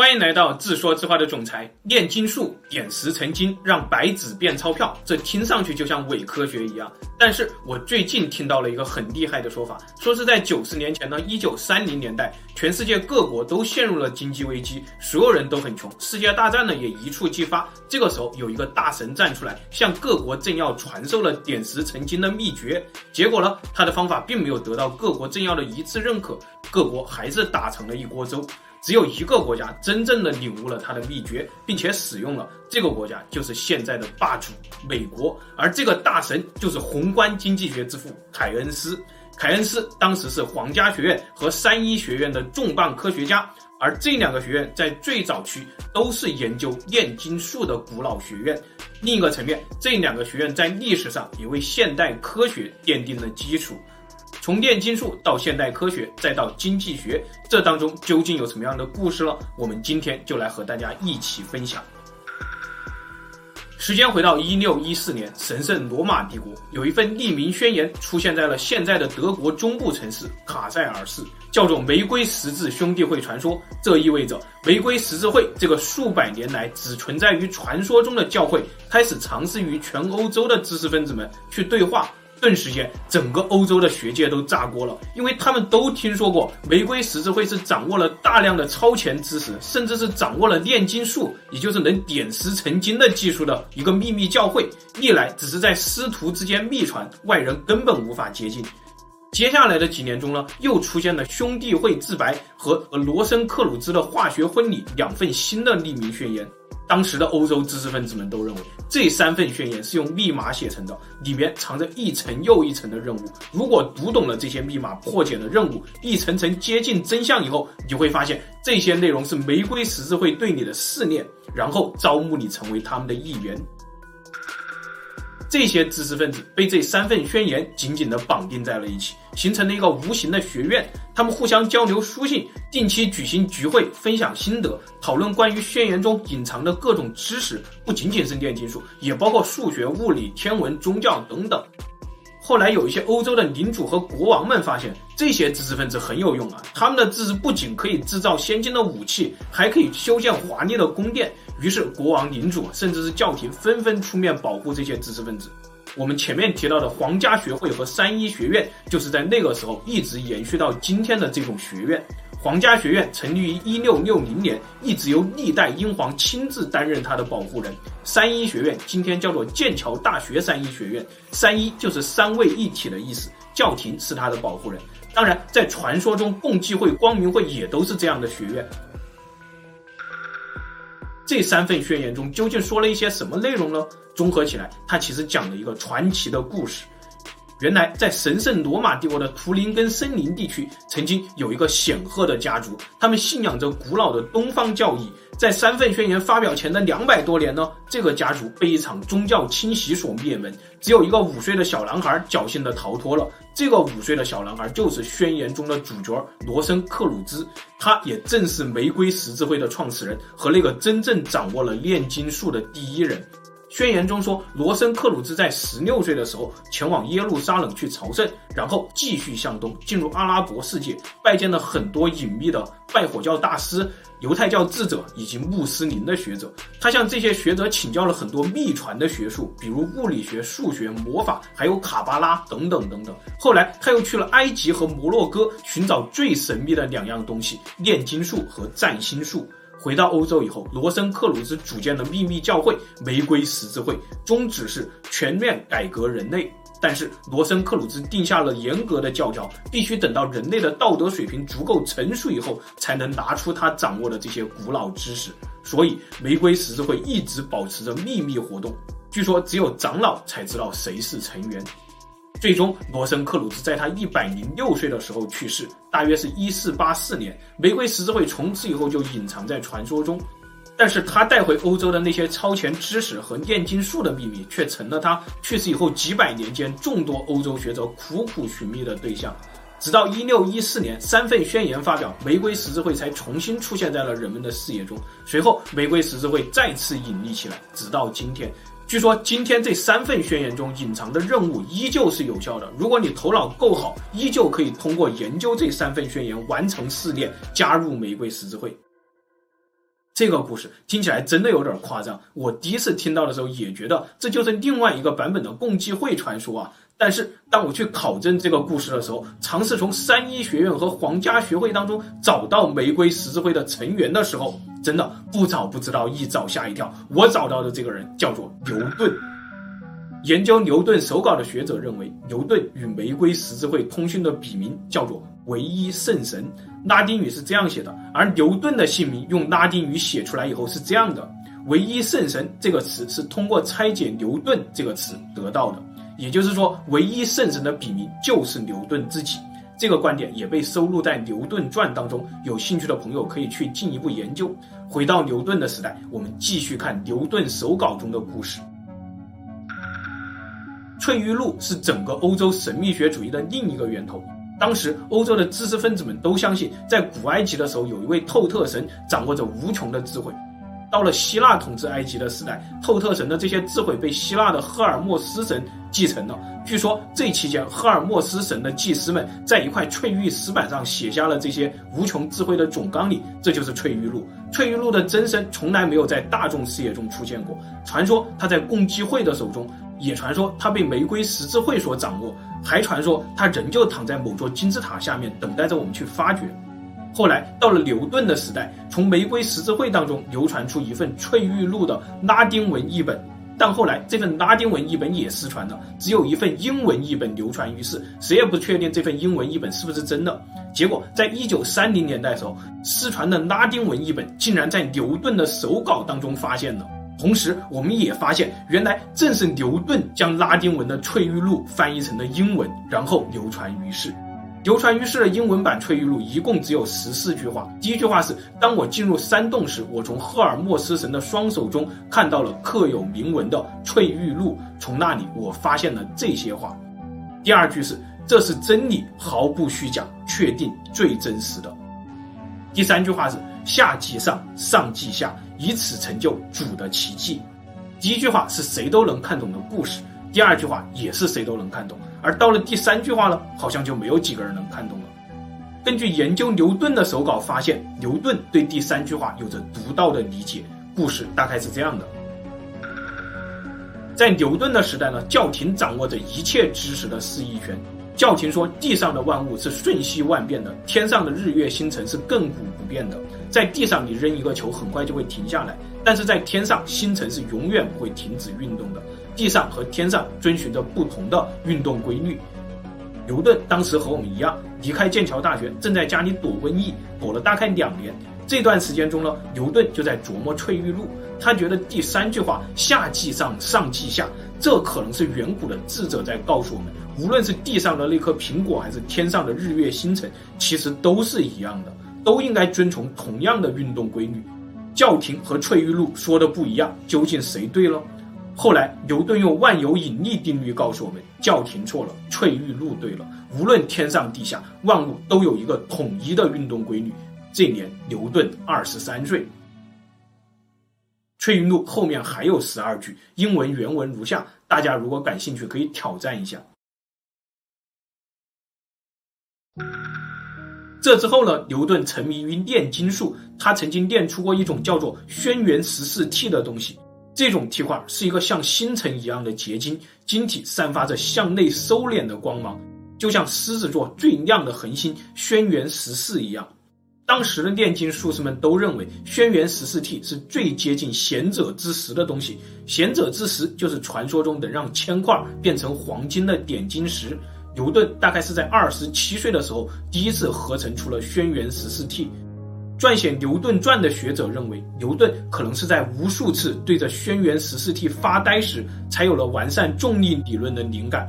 欢迎来到自说自话的总裁。炼金术点石成金，让白纸变钞票，这听上去就像伪科学一样。但是我最近听到了一个很厉害的说法，说是在九十年前的一九三零年代，全世界各国都陷入了经济危机，所有人都很穷，世界大战呢也一触即发。这个时候有一个大神站出来，向各国政要传授了点石成金的秘诀。结果呢，他的方法并没有得到各国政要的一致认可，各国还是打成了一锅粥。只有一个国家真正的领悟了他的秘诀，并且使用了。这个国家就是现在的霸主美国，而这个大神就是宏观经济学之父凯恩斯。凯恩斯当时是皇家学院和三一学院的重磅科学家，而这两个学院在最早期都是研究炼金术的古老学院。另一个层面，这两个学院在历史上也为现代科学奠定了基础。从炼金术到现代科学，再到经济学，这当中究竟有什么样的故事呢？我们今天就来和大家一起分享。时间回到一六一四年，神圣罗马帝国有一份匿名宣言出现在了现在的德国中部城市卡塞尔市，叫做“玫瑰十字兄弟会传说”。这意味着玫瑰十字会这个数百年来只存在于传说中的教会，开始尝试与全欧洲的知识分子们去对话。顿时间，整个欧洲的学界都炸锅了，因为他们都听说过玫瑰十字会是掌握了大量的超前知识，甚至是掌握了炼金术，也就是能点石成金的技术的一个秘密教会。历来只是在师徒之间秘传，外人根本无法接近。接下来的几年中呢，又出现了兄弟会自白和罗森克鲁兹的化学婚礼两份新的匿名宣言。当时的欧洲知识分子们都认为，这三份宣言是用密码写成的，里面藏着一层又一层的任务。如果读懂了这些密码，破解了任务，一层层接近真相以后，你会发现这些内容是玫瑰十字会对你的试炼，然后招募你成为他们的一员。这些知识分子被这三份宣言紧紧地绑定在了一起，形成了一个无形的学院。他们互相交流书信，定期举行聚会，分享心得，讨论关于宣言中隐藏的各种知识，不仅仅是炼金术，也包括数学、物理、天文、宗教等等。后来有一些欧洲的领主和国王们发现，这些知识分子很有用啊，他们的知识不仅可以制造先进的武器，还可以修建华丽的宫殿。于是，国王、领主甚至是教廷纷纷出面保护这些知识分子。我们前面提到的皇家学会和三一学院，就是在那个时候一直延续到今天的这种学院。皇家学院成立于一六六零年，一直由历代英皇亲自担任他的保护人。三一学院今天叫做剑桥大学三一学院，三一就是三位一体的意思，教廷是他的保护人。当然，在传说中，共济会、光明会也都是这样的学院。这三份宣言中究竟说了一些什么内容呢？综合起来，它其实讲了一个传奇的故事。原来，在神圣罗马帝国的图林根森林地区，曾经有一个显赫的家族，他们信仰着古老的东方教义。在三份宣言发表前的两百多年呢，这个家族被一场宗教清洗所灭门，只有一个五岁的小男孩侥幸地逃脱了。这个五岁的小男孩就是宣言中的主角罗森克鲁兹，他也正是玫瑰十字会的创始人和那个真正掌握了炼金术的第一人。宣言中说，罗森克鲁兹在十六岁的时候前往耶路撒冷去朝圣，然后继续向东进入阿拉伯世界，拜见了很多隐秘的拜火教大师。犹太教智者以及穆斯林的学者，他向这些学者请教了很多秘传的学术，比如物理学、数学、魔法，还有卡巴拉等等等等。后来他又去了埃及和摩洛哥，寻找最神秘的两样东西：炼金术和占星术。回到欧洲以后，罗森克鲁兹组建了秘密教会——玫瑰十字会，宗旨是全面改革人类。但是罗森克鲁兹定下了严格的教条，必须等到人类的道德水平足够成熟以后，才能拿出他掌握的这些古老知识。所以，玫瑰十字会一直保持着秘密活动。据说，只有长老才知道谁是成员。最终，罗森克鲁兹在他一百零六岁的时候去世，大约是一四八四年。玫瑰十字会从此以后就隐藏在传说中。但是他带回欧洲的那些超前知识和炼金术的秘密，却成了他去世以后几百年间众多欧洲学者苦苦寻觅的对象。直到一六一四年，三份宣言发表，玫瑰十字会才重新出现在了人们的视野中。随后，玫瑰十字会再次隐匿起来，直到今天。据说，今天这三份宣言中隐藏的任务依旧是有效的。如果你头脑够好，依旧可以通过研究这三份宣言完成试炼，加入玫瑰十字会。这个故事听起来真的有点夸张。我第一次听到的时候也觉得这就是另外一个版本的共济会传说啊。但是当我去考证这个故事的时候，尝试从三一学院和皇家学会当中找到玫瑰十字会的成员的时候，真的不找不知道，一找吓一跳。我找到的这个人叫做牛顿。研究牛顿手稿的学者认为，牛顿与玫瑰十字会通讯的笔名叫做“唯一圣神”，拉丁语是这样写的。而牛顿的姓名用拉丁语写出来以后是这样的：“唯一圣神”这个词是通过拆解“牛顿”这个词得到的。也就是说，唯一圣神的笔名就是牛顿自己。这个观点也被收录在《牛顿传》当中，有兴趣的朋友可以去进一步研究。回到牛顿的时代，我们继续看牛顿手稿中的故事。翠玉录是整个欧洲神秘学主义的另一个源头。当时，欧洲的知识分子们都相信，在古埃及的时候，有一位透特神掌握着无穷的智慧。到了希腊统治埃及的时代，透特神的这些智慧被希腊的赫尔墨斯神继承了。据说这期间，赫尔墨斯神的祭司们在一块翠玉石板上写下了这些无穷智慧的总纲领，这就是《翠玉录》。《翠玉录》的真身从来没有在大众视野中出现过，传说他在共济会的手中，也传说他被玫瑰十字会所掌握，还传说他仍旧躺在某座金字塔下面，等待着我们去发掘。后来到了牛顿的时代，从玫瑰十字会当中流传出一份《翠玉录》的拉丁文译本，但后来这份拉丁文译本也失传了，只有一份英文译本流传于世，谁也不确定这份英文译本是不是真的。结果在一九三零年代的时候，失传的拉丁文译本竟然在牛顿的手稿当中发现了。同时，我们也发现，原来正是牛顿将拉丁文的《翠玉录》翻译成了英文，然后流传于世。流传于世的英文版《翠玉录》一共只有十四句话。第一句话是：“当我进入山洞时，我从赫尔墨斯神的双手中看到了刻有铭文的《翠玉录》，从那里我发现了这些话。”第二句是：“这是真理，毫不虚假，确定最真实的。”第三句话是：“下即上，上即下，以此成就主的奇迹。”第一句话是谁都能看懂的故事，第二句话也是谁都能看懂。而到了第三句话呢，好像就没有几个人能看懂了。根据研究牛顿的手稿发现，牛顿对第三句话有着独到的理解。故事大概是这样的：在牛顿的时代呢，教廷掌握着一切知识的肆意权。教廷说，地上的万物是瞬息万变的，天上的日月星辰是亘古不变的。在地上你扔一个球，很快就会停下来，但是在天上，星辰是永远不会停止运动的。地上和天上遵循着不同的运动规律。牛顿当时和我们一样，离开剑桥大学，正在家里躲瘟疫，躲了大概两年。这段时间中呢，牛顿就在琢磨《翠玉录》。他觉得第三句话“下即上，上即下”，这可能是远古的智者在告诉我们：无论是地上的那颗苹果，还是天上的日月星辰，其实都是一样的，都应该遵从同样的运动规律。教廷和《翠玉录》说的不一样，究竟谁对了？后来，牛顿用万有引力定律告诉我们：教廷错了，翠玉录对了。无论天上地下，万物都有一个统一的运动规律。这年，牛顿二十三岁。翠玉录后面还有十二句，英文原文如下，大家如果感兴趣，可以挑战一下。这之后呢，牛顿沉迷于炼金术，他曾经炼出过一种叫做轩辕十四 T” 的东西。这种銻块是一个像星辰一样的结晶，晶体散发着向内收敛的光芒，就像狮子座最亮的恒星轩辕十四一样。当时的炼金术士们都认为轩辕十四 T 是最接近贤者之石的东西，贤者之石就是传说中能让铅块变成黄金的点金石。牛顿大概是在二十七岁的时候第一次合成出了轩辕十四 T。撰写《牛顿传》的学者认为，牛顿可能是在无数次对着轩辕十四 T 发呆时，才有了完善重力理论的灵感。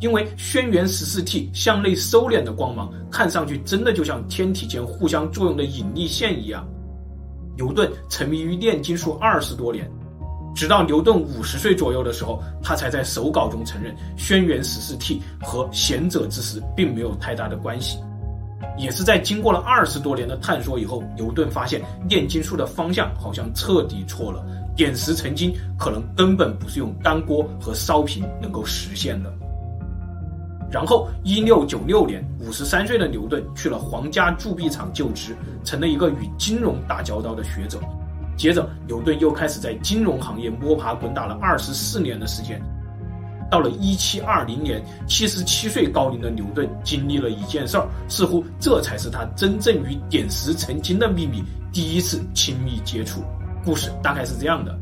因为轩辕十四 T 向内收敛的光芒，看上去真的就像天体间互相作用的引力线一样。牛顿沉迷于炼金术二十多年，直到牛顿五十岁左右的时候，他才在手稿中承认轩辕十四 T 和贤者之石并没有太大的关系。也是在经过了二十多年的探索以后，牛顿发现炼金术的方向好像彻底错了，点石成金可能根本不是用干锅和烧瓶能够实现的。然后，一六九六年，五十三岁的牛顿去了皇家铸币厂就职，成了一个与金融打交道的学者。接着，牛顿又开始在金融行业摸爬滚打了二十四年的时间。到了一七二零年，七十七岁高龄的牛顿经历了一件事儿，似乎这才是他真正与点石成金的秘密第一次亲密接触。故事大概是这样的：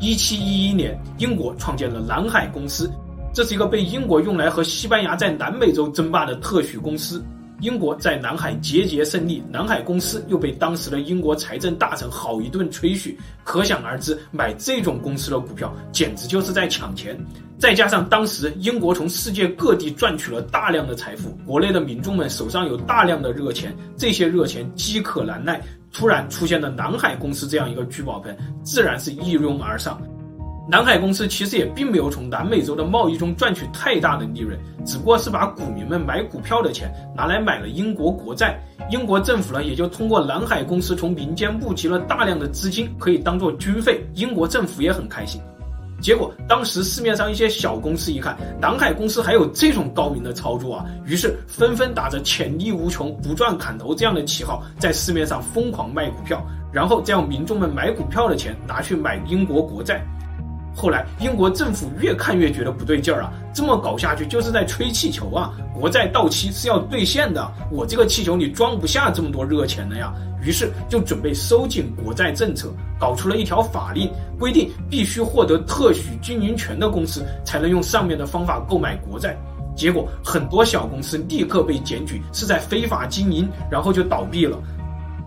一七一一年，英国创建了南海公司，这是一个被英国用来和西班牙在南美洲争霸的特许公司。英国在南海节节胜利，南海公司又被当时的英国财政大臣好一顿吹嘘，可想而知，买这种公司的股票简直就是在抢钱。再加上当时英国从世界各地赚取了大量的财富，国内的民众们手上有大量的热钱，这些热钱饥渴难耐，突然出现了南海公司这样一个聚宝盆，自然是一拥而上。南海公司其实也并没有从南美洲的贸易中赚取太大的利润，只不过是把股民们买股票的钱拿来买了英国国债，英国政府呢也就通过南海公司从民间募集了大量的资金，可以当做军费，英国政府也很开心。结果当时市面上一些小公司一看南海公司还有这种高明的操作啊，于是纷纷打着潜力无穷、不赚砍头这样的旗号，在市面上疯狂卖股票，然后再用民众们买股票的钱拿去买英国国债。后来，英国政府越看越觉得不对劲儿啊，这么搞下去就是在吹气球啊！国债到期是要兑现的，我这个气球里装不下这么多热钱了呀。于是就准备收紧国债政策，搞出了一条法令，规定必须获得特许经营权的公司才能用上面的方法购买国债。结果很多小公司立刻被检举是在非法经营，然后就倒闭了。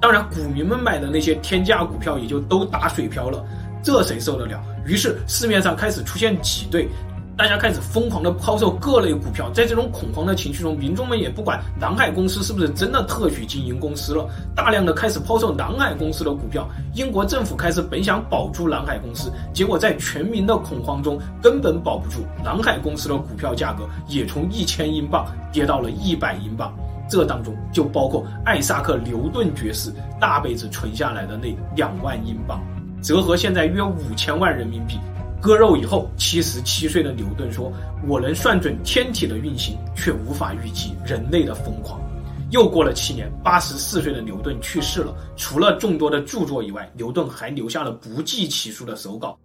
当然，股民们买的那些天价股票也就都打水漂了。这谁受得了？于是市面上开始出现挤兑，大家开始疯狂的抛售各类股票。在这种恐慌的情绪中，民众们也不管南海公司是不是真的特许经营公司了，大量的开始抛售南海公司的股票。英国政府开始本想保住南海公司，结果在全民的恐慌中根本保不住，南海公司的股票价格也从一千英镑跌到了一百英镑。这当中就包括艾萨克·牛顿爵士大辈子存下来的那两万英镑。折合现在约五千万人民币，割肉以后，七十七岁的牛顿说：“我能算准天体的运行，却无法预计人类的疯狂。”又过了七年，八十四岁的牛顿去世了。除了众多的著作以外，牛顿还留下了不计其数的手稿。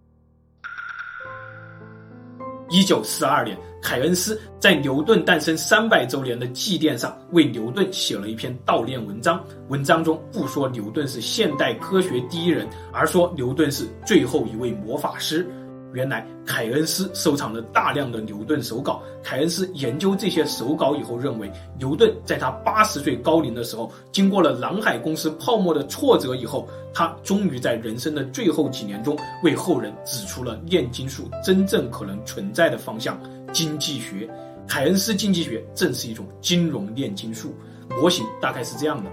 一九四二年，凯恩斯在牛顿诞生三百周年的祭奠上，为牛顿写了一篇悼念文章。文章中不说牛顿是现代科学第一人，而说牛顿是最后一位魔法师。原来凯恩斯收藏了大量的牛顿手稿。凯恩斯研究这些手稿以后，认为牛顿在他八十岁高龄的时候，经过了南海公司泡沫的挫折以后，他终于在人生的最后几年中，为后人指出了炼金术真正可能存在的方向——经济学。凯恩斯经济学正是一种金融炼金术。模型大概是这样的。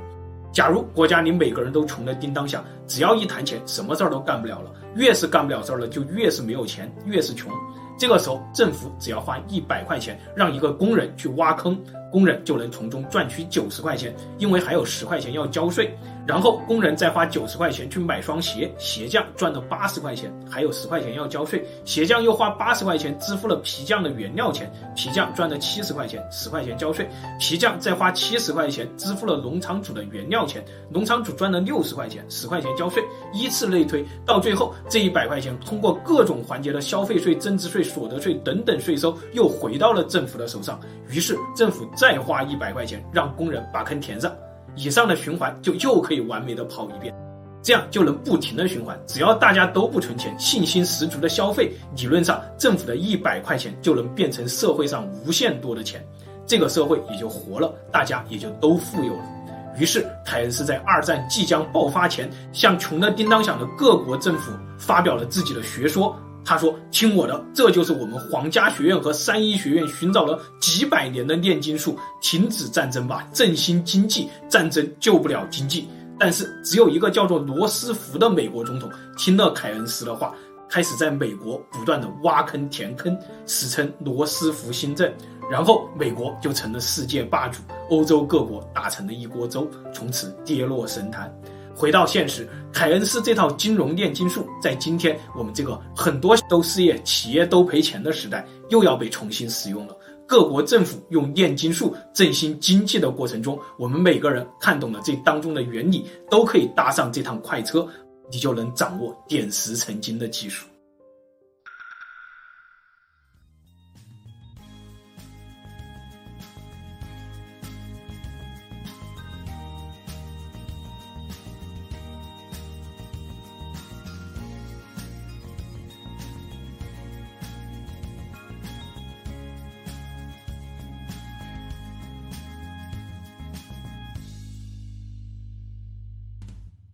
假如国家里每个人都穷得叮当响，只要一谈钱，什么事儿都干不了了。越是干不了事儿了，就越是没有钱，越是穷。这个时候，政府只要花一百块钱，让一个工人去挖坑。工人就能从中赚取九十块钱，因为还有十块钱要交税。然后工人再花九十块钱去买双鞋，鞋匠赚了八十块钱，还有十块钱要交税。鞋匠又花八十块钱支付了皮匠的原料钱，皮匠赚了七十块钱，十块钱交税。皮匠再花七十块钱支付了农场主的原料钱，农场主赚了六十块钱，十块钱交税。依次类推，到最后这一百块钱通过各种环节的消费税、增值税、所得税等等税收，又回到了政府的手上。于是政府。再花一百块钱让工人把坑填上，以上的循环就又可以完美的跑一遍，这样就能不停的循环。只要大家都不存钱，信心十足的消费，理论上政府的一百块钱就能变成社会上无限多的钱，这个社会也就活了，大家也就都富有了。于是凯恩斯在二战即将爆发前，向穷的叮当响的各国政府发表了自己的学说。他说：“听我的，这就是我们皇家学院和三一学院寻找了几百年的炼金术。停止战争吧，振兴经济。战争救不了经济。但是，只有一个叫做罗斯福的美国总统听了凯恩斯的话，开始在美国不断的挖坑填坑，史称罗斯福新政。然后，美国就成了世界霸主，欧洲各国打成了一锅粥，从此跌落神坛。”回到现实，凯恩斯这套金融炼金术，在今天我们这个很多都失业、企业都赔钱的时代，又要被重新使用了。各国政府用炼金术振兴经济的过程中，我们每个人看懂了这当中的原理，都可以搭上这趟快车，你就能掌握点石成金的技术。